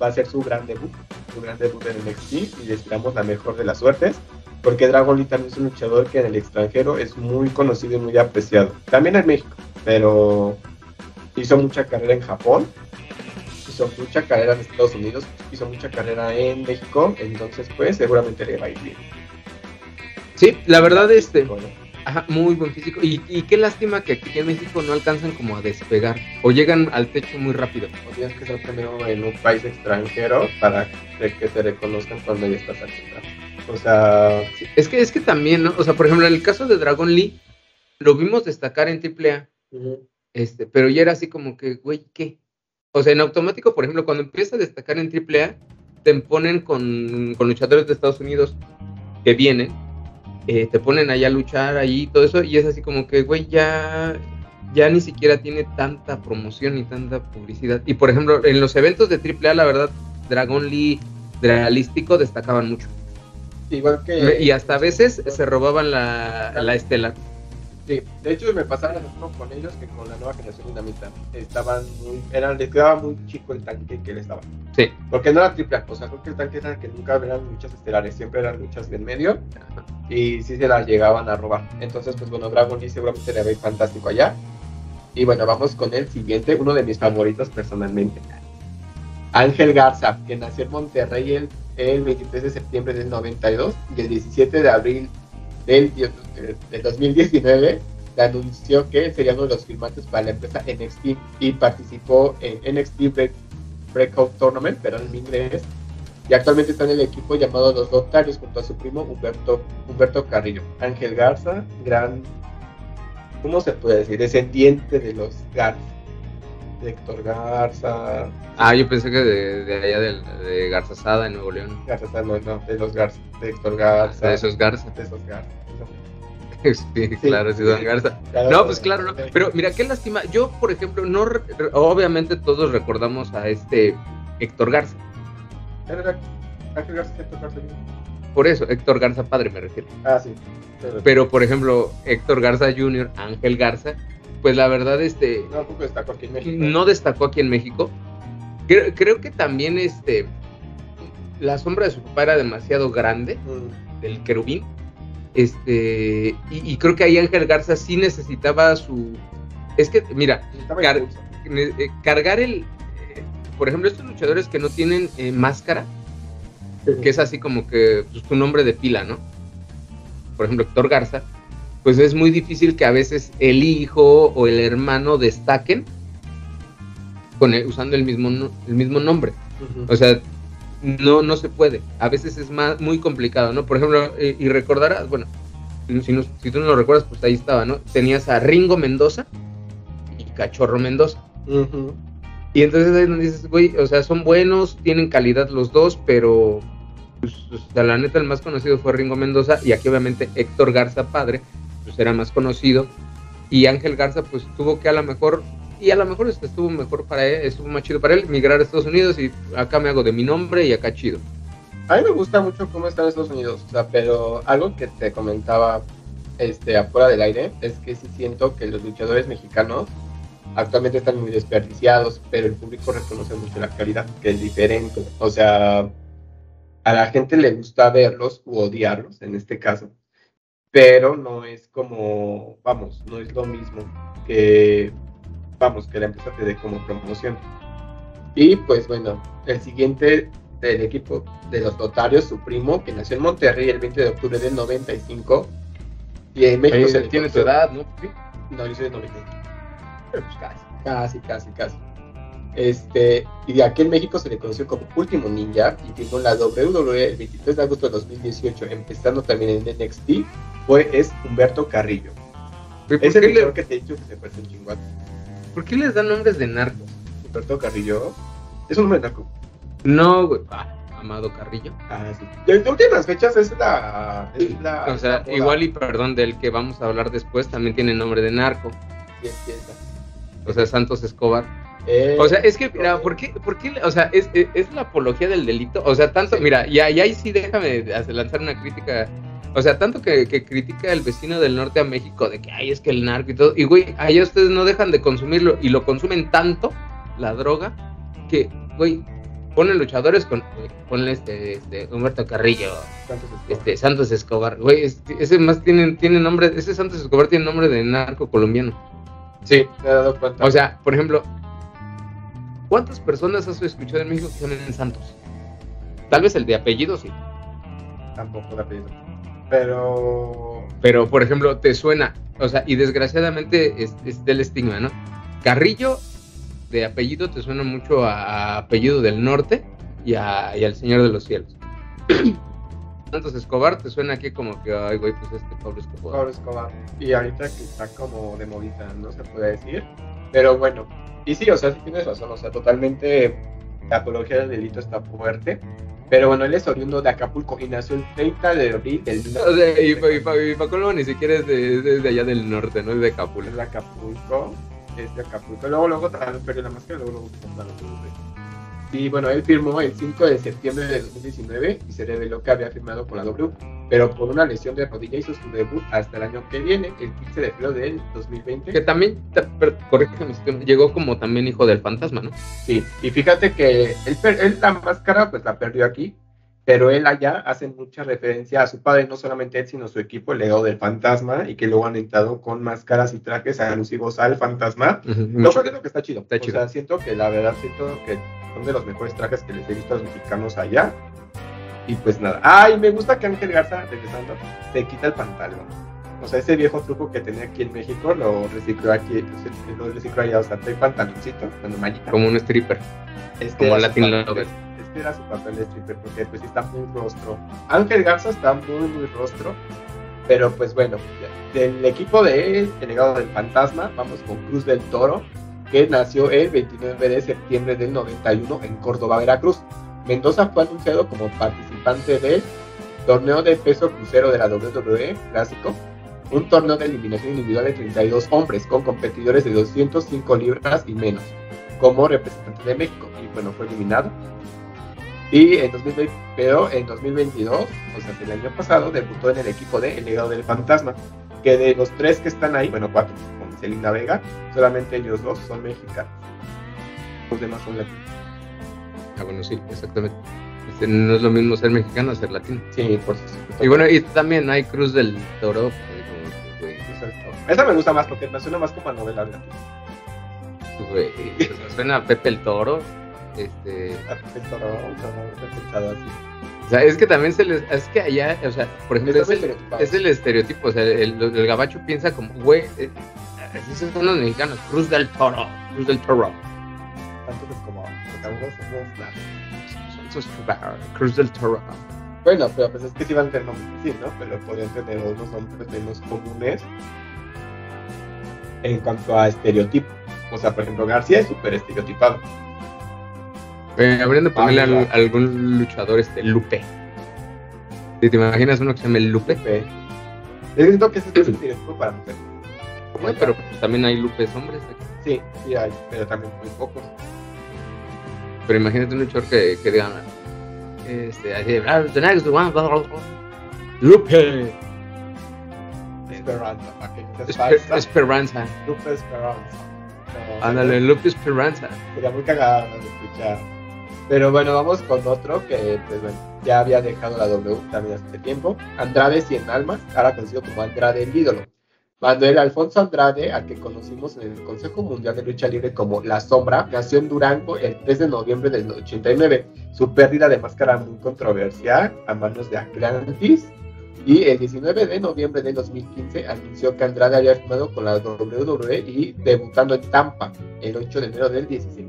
va a ser su gran debut, su gran debut en NXT y les esperamos la mejor de las suertes, porque Dragon Lee también es un luchador que en el extranjero es muy conocido y muy apreciado, también en México, pero hizo mucha carrera en Japón hizo mucha carrera en Estados Unidos, hizo mucha carrera en México, entonces pues seguramente le va a ir bien. Sí, la verdad este, ajá, muy buen físico y, qué lástima que aquí en México no alcanzan como a despegar o llegan al techo muy rápido. O tienes que ser primero en un país extranjero para que te reconozcan cuando ya estás aquí. O sea, es que es que también, ¿no? O sea, por ejemplo, en el caso de Dragon Lee lo vimos destacar en AAA. Este, pero ya era así como que, güey, ¿qué? O sea, en automático, por ejemplo, cuando empieza a destacar en AAA, te ponen con, luchadores de Estados Unidos que vienen, eh, te ponen allá a luchar ahí y todo eso, y es así como que, güey, ya, ya ni siquiera tiene tanta promoción ni tanta publicidad. Y por ejemplo, en los eventos de AAA, la verdad, Dragon Lee realístico destacaban mucho. Igual que. Y hasta a veces se robaban la, la estelar. Sí, de hecho me pasaba lo mismo con ellos que con la nueva generación dinamita. Estaban muy, eran, les quedaba muy chico el tanque que él estaba. Sí. Porque no era triple o sea, creo que el tanque era que nunca eran luchas estelares, siempre eran luchas del medio y sí se las llegaban a robar. Entonces, pues bueno, Dragon Lee seguramente le ve fantástico allá. Y bueno, vamos con el siguiente, uno de mis favoritos personalmente. Ángel Garza, que nació en Monterrey el, el 23 de septiembre del 92 y el 17 de abril del, 2019 anunció que sería uno de los firmantes para la empresa NXT y participó en NXT Breakout Tournament, pero en inglés, y actualmente está en el equipo llamado Los Lotarios junto a su primo Humberto, Humberto Carrillo. Ángel Garza, gran, ¿cómo se puede decir? Descendiente de los Garza. De Héctor Garza. Ah, yo pensé que de, allá de, de Garza Sada en Nuevo León. Garza Sada, no, no, de los Garza, de Héctor Garza. De esos Garza. De esos Garza. [laughs] Sí, claro, sí, Don Garza. no, pues claro, no. Pero mira, qué lástima. Yo, por ejemplo, no. Obviamente todos recordamos a este Héctor Garza. Héctor Garza, Héctor Garza. Por eso, Héctor Garza padre me refiero. Ah, sí. Pero, por ejemplo, Héctor Garza Jr., Ángel Garza, pues la verdad, este. No, destacó aquí en México. No destacó aquí en México. Creo, creo que también, este. La sombra de su papá era demasiado grande, mm. del querubín este, y, creo que ahí Ángel Garza sí necesitaba su. Es que, mira, eh, cargar el. Eh, por ejemplo, estos luchadores que no tienen eh, máscara, que es así como que pues, tu nombre de pila, ¿no? Por ejemplo, Héctor Garza, pues es muy difícil que a veces el hijo o el hermano destaquen con el- usando el mismo, no- el mismo nombre. O sea, no, no se puede. A veces es más, muy complicado, ¿no? Por ejemplo, eh, y recordarás, bueno, si, no- si tú no lo recuerdas, pues ahí estaba, ¿no? Tenías a Ringo Mendoza y Cachorro Mendoza. Y entonces ahí donde dices, güey, o sea, son buenos, tienen calidad los dos, pero pues, o sea, la neta el más conocido fue Ringo Mendoza y aquí obviamente Héctor Garza padre, pues era más conocido y Ángel Garza pues tuvo que a lo mejor y a lo mejor estuvo mejor para él, estuvo más chido para él migrar a Estados Unidos y acá me hago de mi nombre y acá chido. A mí me gusta mucho cómo está en Estados Unidos, pero algo que te comentaba este, afuera del aire es que sí siento que los luchadores mexicanos actualmente están muy desperdiciados, pero el público reconoce mucho la calidad, que es diferente. O sea, a la gente le gusta verlos u odiarlos, en este caso, pero no es como, vamos, no es lo mismo que, vamos, que la empresa te dé como promoción. Y pues bueno, el siguiente del equipo de los Lotarios, su primo, que nació en Monterrey el 20 de octubre del 95. Y en México se tiene su edad, ¿no? No, yo soy del 90. Pero pues casi, casi, casi, casi. Este, y de aquí en México se le conoció como Último Ninja y firmó la WWE el 23 de agosto de 2018, empezando también en NXT, fue es Humberto Carrillo. Güey, ¿Por, Ese qué le- que te he dicho que se parece un chingón. por qué les dan nombres de narcos? Humberto Carrillo es un nombre narco. No, güey. Ah, Amado Carrillo. Ah, sí. De, de últimas fechas es la. Es la O sea, la igual y perdón del que vamos a hablar después, también tiene nombre de narco. Sí, empieza. O sea, Santos Escobar. Eh, O sea, es que, mira, ¿por qué, por qué, o sea, es, es, es la apología del delito? O sea, tanto, Sí. mira, y, ahí- y ahí sí déjame lanzar una crítica. O sea, tanto que, que critica el vecino del norte a México de que, ay, es que el narco y todo. Y, güey, allá ustedes no dejan de consumirlo y lo consumen tanto, la droga, que, güey, ponen luchadores con, güey, ponle este, este, Humberto Carrillo, ¿cuántos es? este, Santos Escobar. Güey, este- ese más tiene, tiene nombre, ese Santos Escobar tiene nombre de narco colombiano. Sí, me he dado cuenta. O sea, por ejemplo, ¿cuántas personas has escuchado en México que se llaman Santos? Tal vez el de apellido sí. tampoco la apellido. Pero. Pero, por ejemplo, te suena, o sea, y desgraciadamente es, es del estigma, ¿no? Carrillo, de apellido, te suena mucho a, apellido del norte y, a- y al Señor de los Cielos. [clears throat] Santos Escobar te suena aquí como que, ay, güey, pues este Pablo Escobar. Pablo Escobar. Y ahorita que está como de modita, no se puede decir. Pero bueno. Y sí, o sea, sí tienes razón. O sea, totalmente la apología del delito está fuerte. Pero bueno, él es oriundo de Acapulco y nació el 30 de abril del O sea, y, y, y pa' colmo ni siquiera es de, es de allá del norte, ¿no? Es de Acapulco. es de Acapulco, es de Acapulco. Luego, luego perdió la máscara, luego, luego. Y bueno, él firmó el 5 de septiembre de 2019 y se reveló que había firmado con la W, pero por una lesión de rodilla hizo su debut hasta el año que viene, el 15 de febrero del 2020. Que también, corrígeme llegó como también hijo del fantasma, ¿no? Sí, y fíjate que él, él la máscara pues la perdió aquí, pero él allá hace mucha referencia a su padre, no solamente él, sino su equipo, el legado del fantasma, y que luego han entrado con máscaras y trajes alusivos al fantasma. Ujú, Lo mucho. cual creo que está chido. Está o chido. sea, siento que la verdad, siento que son de los mejores trajes que les he visto a los mexicanos allá. Y pues nada. Ay, me gusta que Ángel Garza, regresando, se quita el pantalón. O sea, ese viejo truco que tenía aquí en México lo recicló aquí, lo recicló allá. O sea, trae pantaloncito, bueno, mallita. Como un stripper. Este como Latin Lover. Este era su papel de stripper, porque pues está muy rostro. Ángel Garza está muy, muy rostro. Pero pues bueno, del equipo de él, el legado del fantasma, vamos con Cruz del Toro, que nació el 29 de septiembre del 91 en Córdoba, Veracruz. Mendoza fue anunciado como participante del torneo de peso crucero de la WWE Clásico, un torneo de eliminación individual de 32 hombres con competidores de 205 libras y menos, como representante de México. Y bueno, fue eliminado. Y en 2020, pero en 2022, o sea, el año pasado, debutó en el equipo de El Legado del Fantasma, que de los tres que están ahí, bueno, cuatro, con Celina Vega, solamente ellos dos son mexicanos. Los demás son latinos. Ah, bueno, sí, exactamente. Este, no es lo mismo ser mexicano ser latino. Sí, por supuesto. Y bueno, y también hay Cruz del Toro. pues, Esa me gusta más porque me suena más como a novela de Güey, güey, o sea, suena a Pepe el Toro. Este, El toro, como he pensado así. sea, es que también se les. Es que allá, o sea, por ejemplo, el, es el estereotipo. O sea, el, el gabacho piensa como, güey, eh, así son los mexicanos. Cruz del Toro, Cruz del Toro. Cruz del Toro. Bueno, pero pues es que sí van a tener nombres así, ¿no? Pero podrían tener otros nombres menos comunes en cuanto a estereotipo. O sea, por ejemplo, García es súper estereotipado. Eh, habrían de ponerle Ah, al- mira. algún luchador este Lupe. ¿Te, te imaginas uno que se llame Lupe? Lupe. Yo siento que ese es un estereotipo para mujeres. Bueno, pero pues, también hay Lupes hombres. aquí. Sí, sí hay, pero también muy pocos. Pero imagínate un luchador que, que diga, este, así, "Ah, the next one, blah, blah, blah". Lupe. Esperanza, para que te Esper- falsa. Esperanza. Lupe Esperanza. Ándale, Lupe Esperanza. Sería muy cagado de escuchar. Pero bueno, vamos con otro que pues bueno, ya había dejado la W también hace tiempo. Andrade Cien Almas, ahora conocido como Andrade el ídolo. Manuel Alfonso Andrade, al que conocimos en el Consejo Mundial de Lucha Libre como La Sombra, nació en Durango el 3 de noviembre del 89. Su pérdida de máscara muy controversial a manos de Atlantis. Y el 19 de noviembre del 2015 anunció que Andrade había firmado con la WWE y debutando en Tampa el 8 de enero del 16.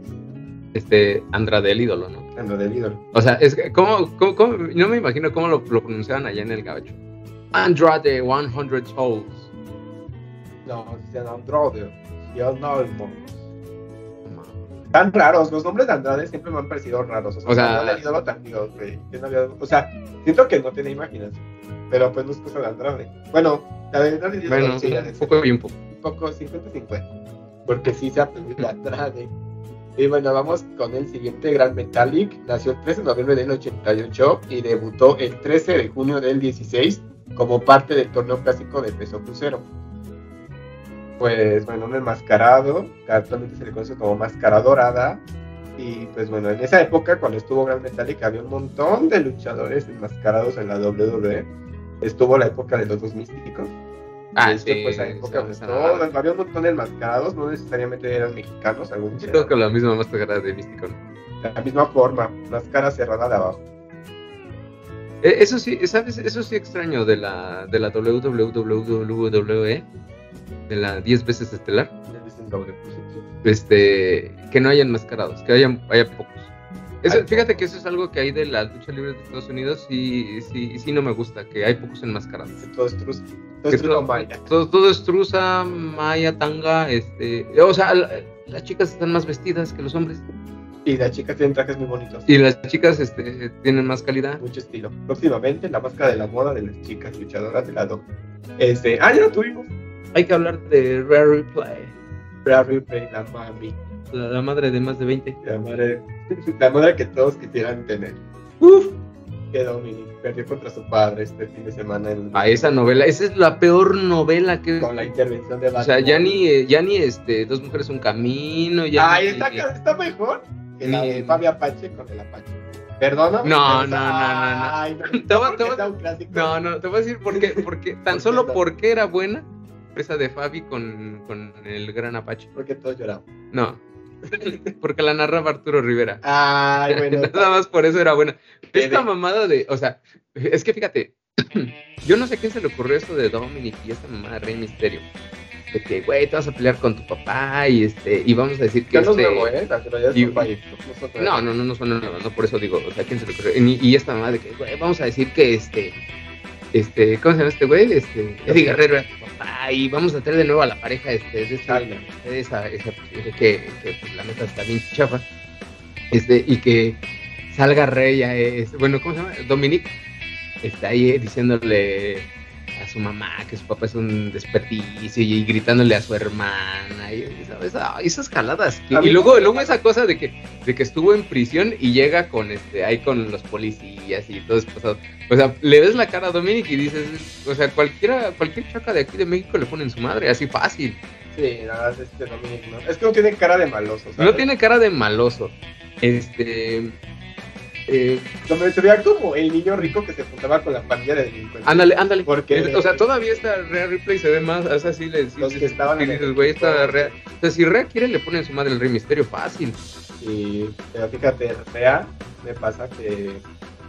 Este, Andrade, el ídolo, ¿no? Andrade el ídolo. O sea, es que, ¿cómo, cómo, cómo- no me imagino cómo lo, lo pronunciaban allá en el gabacho. Andrade 100 Souls. No, se llama Andrade. Yo no, no. Tan raros, los nombres de Andrade siempre me han parecido raros. O sea, O sea- Andrade el ídolo tan digo, güey, que no o sea, siento que no tiene imaginación. Pero pues no es cosa de Andrade. Bueno, la de Andrade el ídolo Bueno, sí, un poco y un poco. un poco 50-50. Porque sí se aprendió de Andrade. Y bueno, vamos con el siguiente Gran Metallic. Nació el 13 de noviembre del 88 y debutó el 13 de junio del 16 como parte del torneo clásico de peso crucero. Pues bueno, un enmascarado, que actualmente se le conoce como máscara dorada. Y pues bueno, en esa época, cuando estuvo Gran Metallic, había un montón de luchadores enmascarados en la WWE. Estuvo la época de los dos místicos. Ah, hecho, sí. pues, esa época, pues, todo- había un montón de enmascarados, no necesariamente eran mexicanos, algunos Yo creo que la misma máscara de Místico. la misma forma, máscara cerrada de abajo. Eh, Eso sí, ¿sabes? Eso sí extraño de la, de la WWE, de la 10 veces estelar, doble. este, que no hayan enmascarados, que hayan, haya pocos. Eso, Hay fíjate pocos. que eso es algo que hay de la lucha libre de Estados Unidos y sí, sí no me gusta, que hay pocos enmascarados. Todo es trus, todo Que es truco maya. todo, todo es truza, maya, tanga, este, o sea, la- las chicas están más vestidas que los hombres Y las chicas tienen trajes muy bonitos. y las chicas este, tienen más calidad. Mucho estilo. Próximamente, la máscara de la moda de las chicas luchadoras de lado. Este, ah, ya lo tuvimos. Hay que hablar de Rare Replay, Rhea Ripley, la mami. la, la madre de más de 20. La madre, la madre que todos quisieran tener. Uf, que Dominic perdió contra su padre este fin de semana en, A esa novela, esa es la peor novela que... con la intervención de O sea, ya Batman. ni, eh, ya ni este, Dos Mujeres Un Camino, ya Ay, ni- está, está mejor que la de Ni- Fabi Apache con el Apache. Perdona. No, no, no, no, no. Ay, no. Te voy- te. No, no, te voy a decir por qué, porque [laughs] tan ¿Por solo porque era buena esa de Fabi con, con el gran Apache. Porque todos lloramos. No, [laughs] porque la narraba Arturo Rivera. Ay, [laughs] bueno. Nada más por eso era buena. Esta mamada de, o sea, es que fíjate, [clears throat] yo no sé a quién se le ocurrió esto de Dominic y esta mamada de Rey Misterio. De que, güey, te vas a pelear con tu papá y este, y vamos a decir que no es este. nuevo, ¿eh? Y- no No, no, no, son nuevas, no por eso digo, o sea, ¿quién se le ocurrió? Y, y esta mamá de que, güey, vamos a decir que este, este, ¿cómo se llama este güey? Este, Eddie Guerrero era tu papá y vamos a traer de nuevo a la pareja este, de esta, China. esa, esa, que, que pues, la neta está bien chafa, este, y que salga Rey, a, este, bueno, ¿cómo se llama? Dominic, está ahí diciéndole a su mamá que su papá es un desperdicio y gritándole a su hermana y esa- esas jaladas y luego luego esa cosa de que de que estuvo en prisión y llega con este ahí con los policías y todo eso o sea le ves la cara a Dominic y dices o sea cualquiera cualquier chaca de aquí de México le ponen su madre así fácil Sí, nada más este Dominic, ¿no? Es que no tiene cara de maloso. ¿sabes? no tiene cara de maloso este eh, Como se veía como el niño rico que se juntaba con la pandilla de delincuentes. ándale ándale Porque- o sea todavía esta Rhea Ripley se ve más o sea sí le sí, Los sí, que sí, estaban sí en el dices, güey esta o sea si Rhea quiere le ponen su madre el Rey Misterio fácil Y, pero fíjate, Rea me pasa que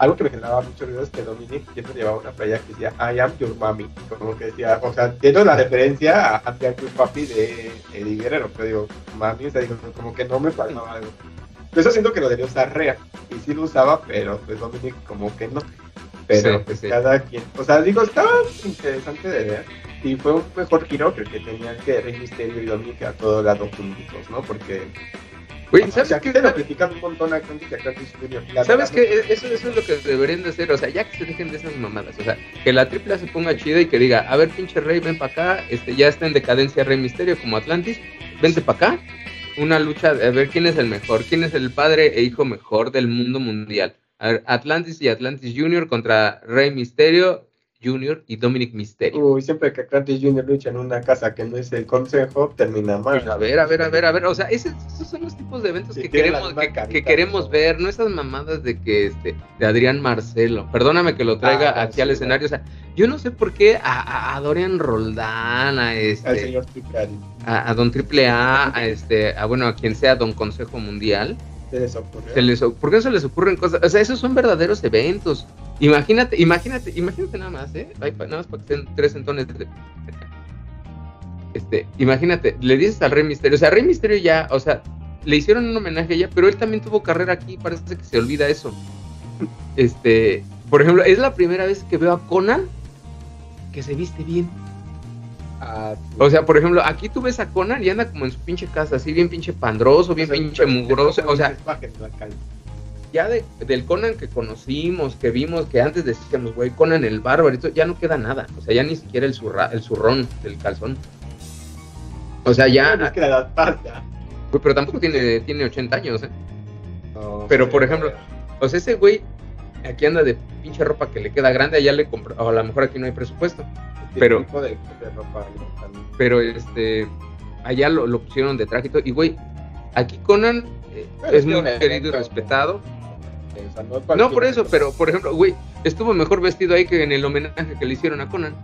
algo que me generaba mucho ruido es que Dominic siempre llevaba una playa que decía I am your mommy, como que decía, o sea, tiene la referencia a am your papi de Eddie Guerrero, pero digo, mami, o sea, digo, como que no me faltaba algo. Eso siento que lo debería usar Rea, y sí lo usaba, pero pues Dominic como que no. Pero Sí, pues sí. cada quien, o sea, digo, estaba interesante de ver, y fue un mejor giro que el que tenían que Rey Misterio y Dominic a todo lado juntos, ¿no? Porque, Güey, o ¿sabes sea, qué? te lo critican un montón a Atlantis y. La ¿Sabes qué? Eso, eso es lo que deberían de hacer. O sea, ya que se dejen de esas mamadas. O sea, que la tripla se ponga chida y que diga, a ver, pinche Rey, ven para acá. Este, ya está en decadencia Rey Misterio como Atlantis. Vente para acá. Una lucha de a ver quién es el mejor, quién es el padre e hijo mejor del mundo mundial. A ver, Atlantis y Atlantis Junior contra Rey Misterio Junior y Dominic Misterio. Uy, siempre que Atlantis Junior lucha en una casa que no es el consejo, termina mal. Pues, a ver, a ver, a ver, a ver. O sea, ese- esos son los tipos de eventos Sí, que queremos, que, queremos ¿no? ver, no esas mamadas de que este, de Adrián Marcelo. Perdóname que lo traiga Ah, aquí sí, al escenario. O sea, yo no sé por qué a, a- a Dorian Roldán, a Al este, señor Tricari. a, a Don Triple A, a este, a bueno, a quien sea Don Consejo Mundial. Se les ocurrió. Se les, o- ¿Por qué no se les ocurren cosas? O sea, esos son verdaderos eventos. Imagínate, imagínate, imagínate nada más, ¿eh? Nada más para que estén tres entones de... Este, imagínate, le dices al Rey Misterio, o sea, Rey Misterio ya, o sea, le hicieron un homenaje ya, pero él también tuvo carrera aquí, parece que se olvida eso. Este, por ejemplo, es la primera vez que veo a Conan que se viste bien. Ah, sí. O sea, por ejemplo, aquí tú ves a Conan y anda como en su pinche casa, así bien pinche pandroso, bien O sea, pinche mugroso, o sea, ya de- del Conan que conocimos, que vimos, que antes decíamos, güey, Conan el bárbaro, ya no queda nada. O sea, ya ni siquiera el, zurra, el zurrón del calzón. O sea, ya. Es que la güey, pero tampoco tiene, tiene 80 años, ¿eh? No, Pero, sí, por ejemplo, O sea, ese güey aquí anda de pinche ropa que le queda grande, allá le compró, o a lo mejor aquí no hay presupuesto. ¿qué pero- tipo de, de ropa no? También. Pero este, allá lo, lo pusieron de traje y todo. Y güey, aquí Conan eh, es muy querido y respetado. O sea, no, por eso, pero por ejemplo, güey, estuvo mejor vestido ahí que en el homenaje que le hicieron a Conan.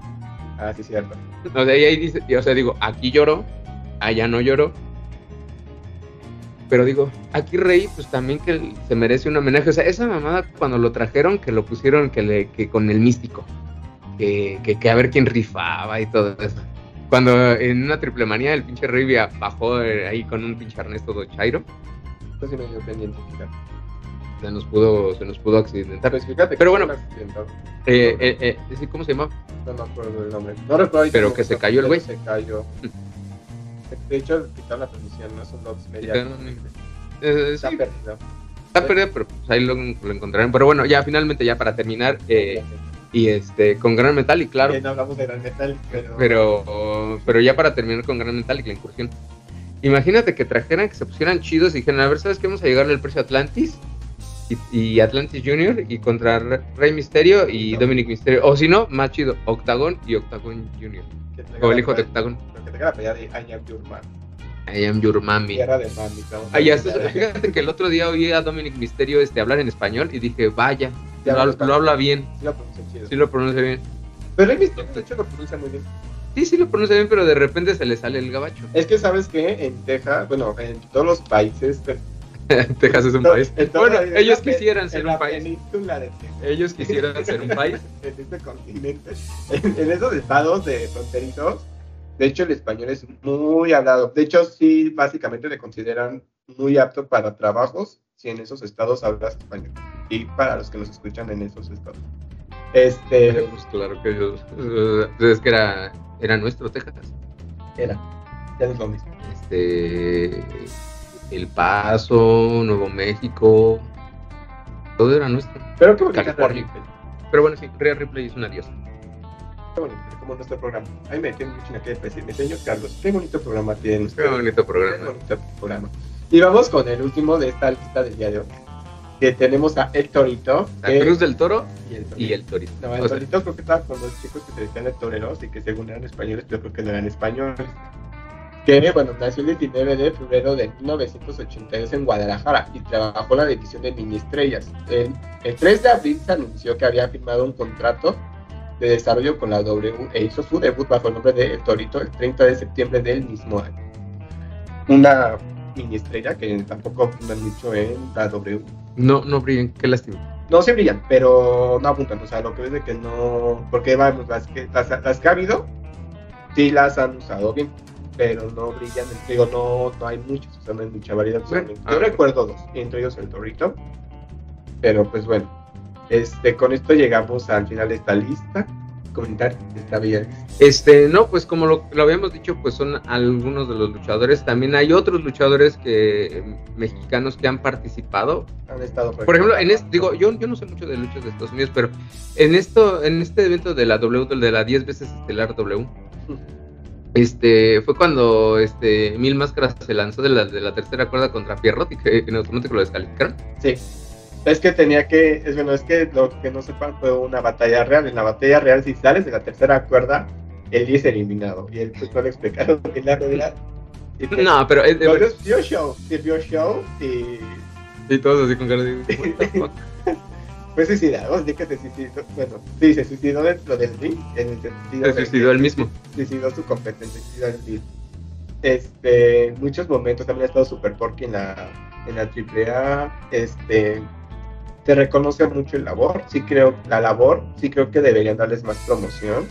Ah, sí, cierto. O sea, ahí dice, o sea, digo, aquí lloró, allá no lloró. Pero digo, aquí Rey, pues también que se merece un homenaje. O sea, esa mamada cuando lo trajeron, que lo pusieron que le, que con el místico. Que, que, que a ver quién rifaba y todo eso. Cuando en una triple manía el pinche Rey bajó eh, ahí con un pinche arnés todo chairo, Esto sí me dio pendiente, fíjate. se nos pudo, se nos pudo accidentar. Pues fíjate Pero bueno. Eh, eh, eh. ¿Cómo se llama? No me acuerdo el nombre. No recuerdo. Pero que se cayó el güey. Se cayó. [laughs] De hecho, quitaron la transmisión, no son dos media. Eh, Está sí, perdido. está perdido, pero pues ahí lo, lo encontrarán. Pero bueno, ya finalmente, ya para terminar, eh, y este, con Gran Metal, y claro, Eh, no hablamos de Gran Metal, pero. pero, pero ya para terminar con Gran Metal y la incursión. Imagínate que trajeran, que se pusieran chidos y dijeran, a ver, ¿sabes qué? Vamos a llegarle el precio a Atlantis y, y Atlantis Junior y contra Re- Rey Misterio y No. Dominic Misterio. O si no, más chido, Octagon y Octagon traiga O el hijo de Octagon. Lo que pelea de I am your man. I am your mami. De mami. ya, fíjate que el otro día oí a Dominic Misterio este, hablar en español y dije, vaya, Ya lo, lo está. lo habla bien, Sí lo pronuncia chido. sí lo pronuncia bien. Pero el Mysterio, de hecho, lo pronuncia muy bien. Sí, sí lo pronuncia bien, pero de repente se le sale el gabacho. Es que, ¿sabes que En Texas, bueno, en todos los países. [laughs] Texas es un país. Bueno, ellos quisieran en ser un país. de. Ellos quisieran ser un país. [laughs] en este continente, en, en esos estados de fronterizos, de hecho el español es muy hablado. De hecho, sí, básicamente te consideran muy apto para trabajos si en esos estados hablas español. Y para los que nos escuchan en esos estados. Este, [laughs] Pues claro que ellos. eh, Es que era, era nuestro Texas. era, ya no es lo mismo. Este. El Paso, Nuevo México. Todo era nuestro. Pero qué bonita California. Pero bueno, sí, Rhea Ripley es una diosa. Qué bonito, como nuestro programa. A mí me tiene mucho en que decirme, señor Carlos, qué bonito programa tiene usted. Qué bonito Qué programa. bonito programa. Y vamos con el último de esta lista del día de hoy. Que tenemos a El Torito. La que- Cruz del Toro y el y el Torito. No, el O sea, Torito creo que estaba con dos chicos que se decían de toreros y que según eran españoles, pero creo que no eran españoles. Que, bueno, nació el 19 de febrero de 1982 en Guadalajara y trabajó en la división de mini estrellas. El, el 3 de abril se anunció que había firmado un contrato de desarrollo con la W e hizo su debut bajo el nombre de El Torito el 30 de septiembre del mismo año. Una mini estrella que tampoco han dicho en la W. No, no brillen, qué lástima. No, sí brillan, pero no apuntan. O sea, lo que ves de que no. Porque vamos, las que, las, las que ha habido, sí las han usado bien, pero no brillan. Digo, no, no hay muchos, o sea, no hay mucha variedad. Bueno, Yo ah, recuerdo dos, entre ellos el Torito. Pero pues bueno, este, con esto llegamos al final de esta lista. Comentar, está bien. Este, no, pues como lo, lo habíamos dicho, pues son algunos de los luchadores. También hay otros luchadores que eh, mexicanos que han participado. Han estado Por ejemplo, en este, digo, yo, yo no sé mucho de luchas de Estados Unidos, pero en esto, en este evento de la W, de la 10 veces estelar W, este, fue cuando este Mil Máscaras se lanzó de la, de la tercera cuerda contra Pierrot y que en automático lo descalificaron. Sí. Es que tenía que, es bueno, es que lo que no sepan fue una batalla real. En la batalla real, si sales de la tercera cuerda, el 10 es eliminado. Y él pues no le explicaron [laughs] que la realidad. Y No, pero es, No, es vio show, vio show y y todos así con cara de "What the [laughs] fuck?". Fue suicidado, así que se suicidó, bueno, sí, se suicidó dentro del ring, en el sentido Se suicidó él mismo. Suicidó su competencia, suicidó el ring. Este, muchos momentos también ha estado Super Porky en la, en la AAA, este, se reconoce mucho el labor, sí creo, la labor, sí creo que deberían darles más promoción,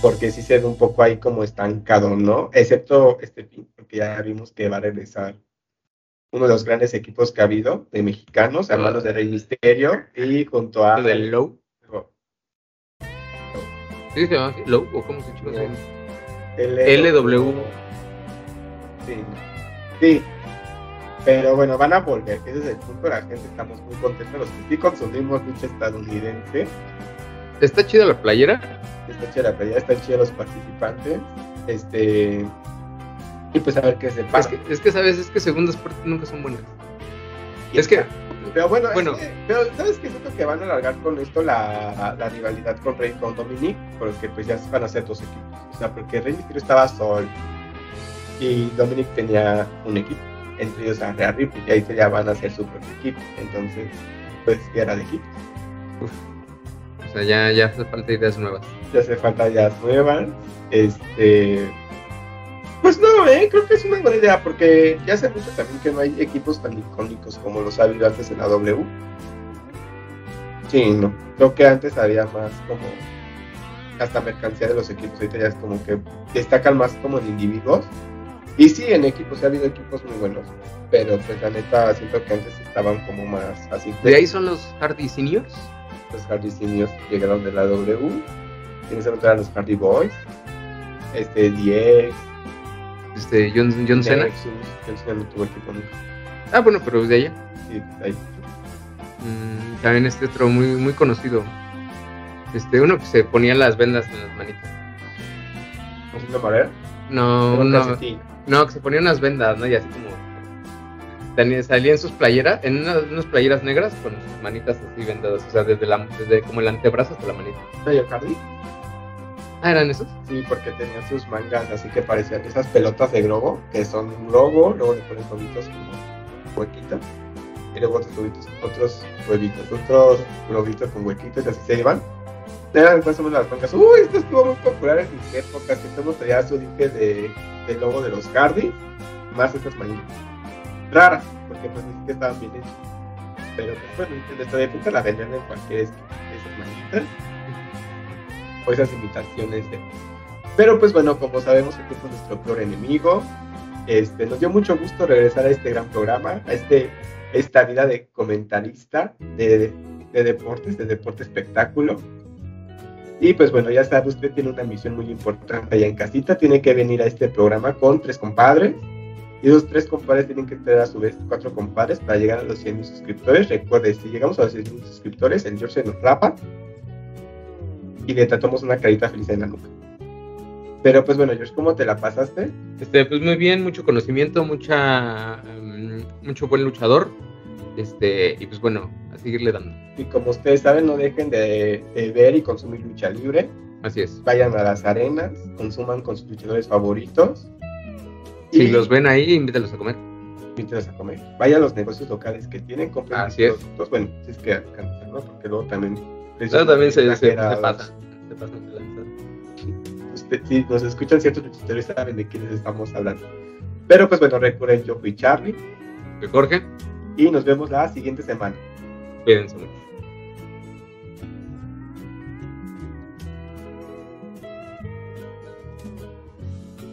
porque sí se ve un poco ahí como estancado, ¿no? Excepto este fin, porque ya vimos que va a regresar uno de los grandes equipos que ha habido de mexicanos, hermanos de Rey Misterio, y junto a... del Low. ¿Sí se llama? ¿Low? ¿O cómo se llama? LW. Sí. Sí. Pero bueno, van a volver, que ese es el punto. La gente estamos muy contentos. Los que sí consumimos lucha estadounidense. Está chida la playera. Está chida la pelea, están chidos los participantes. Este. Y pues a ver qué Es pasa. que, es que, sabes, es que segundas partes nunca son buenas. Es que, Pero bueno, es Bueno. que- pero ¿sabes qué? Siento que van a alargar con esto la, la rivalidad con Rey con Dominic, porque pues ya van a ser dos equipos. O sea, porque Rey Mysterio estaba solo y Dominic tenía un equipo, entre ellos a Rhea Ripley, y ahí se ya van a hacer su propio equipo. Entonces, pues guerra de equipos. o sea, ya, ya hace falta ideas nuevas. Ya hace falta ya nuevas. Este. Pues no, eh, creo que es una buena idea porque ya hace mucho también que no hay equipos tan icónicos como los ha habido antes en la W. Sí, no. Creo que antes había más como hasta mercancía de los equipos. Ahorita ya es como que destacan más como en individuos. Y sí, en equipos, ha habido equipos muy buenos. Pero pues la neta siento que antes estaban como más así. De ahí son los Hardy Seniors. los Hardy Seniors llegaron de la W. Momento eran los Hardy Boys. Este, DX, Este, John, John Cena. Nexus. John Cena no tuvo equipo nunca. Ah, bueno, pero de allá. Sí, ahí. Mm, también este otro muy, muy conocido. Este, uno que se ponía las vendas en las manitas. ¿Una manera? No, Un no, no, que se ponía unas vendas, ¿no? Y así como. Salía en sus playeras, en unas, unas playeras negras con sus manitas así vendadas, o sea, desde, la, desde como el antebrazo hasta la manita. ¿Medio Hardy? Ah, ¿eran esos? Sí, porque tenían sus mangas así que parecían esas pelotas de globo, que son un globo, luego le ponen huevitos como huequitos, y luego otros huevitos, otros huevitos, otros globitos con huequitos, y así se iban. Eran más o menos las mangas. Uy, esto estuvo muy popular en mis épocas, que traía su dije de, del logo de los Hardy, más estas manitas. Raras, porque pues ni siquiera estaban bien hechas. Pero pues bueno, en nuestra época la vendían en cualquier esquina, esas manitas o esas imitaciones de. Pero pues bueno, como sabemos, el tiempo es nuestro peor enemigo. Este, nos dio mucho gusto regresar a este gran programa, a este, esta vida de comentarista de, de deportes, de deporte espectáculo. Y pues bueno, ya sabe, usted tiene una misión muy importante allá en casita, tiene que venir a este programa con tres compadres. Y esos tres compadres tienen que tener a su vez cuatro compadres para llegar a los 100 mil suscriptores. Recuerde, si llegamos a los 100 mil suscriptores, el George nos rapa y le tatuamos una carita feliz en la nuca. Pero pues bueno, George, ¿cómo te la pasaste? Este, pues muy bien, mucho conocimiento, mucha, em, mucho buen luchador. Este, y pues bueno, a seguirle dando. Y como ustedes saben, no dejen de, de ver y consumir lucha libre. Así es. Vayan a las arenas, consuman con sus luchadores favoritos. Si y los ven ahí, invítalos a comer. invítenlos a comer. Vayan a los negocios locales que tienen, compren Así es. productos. Bueno, si es que alcanzan, ¿no? Porque luego también. Eso también se, se, se pasa. Se lanza. Usted- si nos escuchan ciertos luchadores saben de quiénes estamos hablando. Pero pues bueno, recuerden, yo fui Charlie Que Jorge, y nos vemos la siguiente semana. cuídense mucho.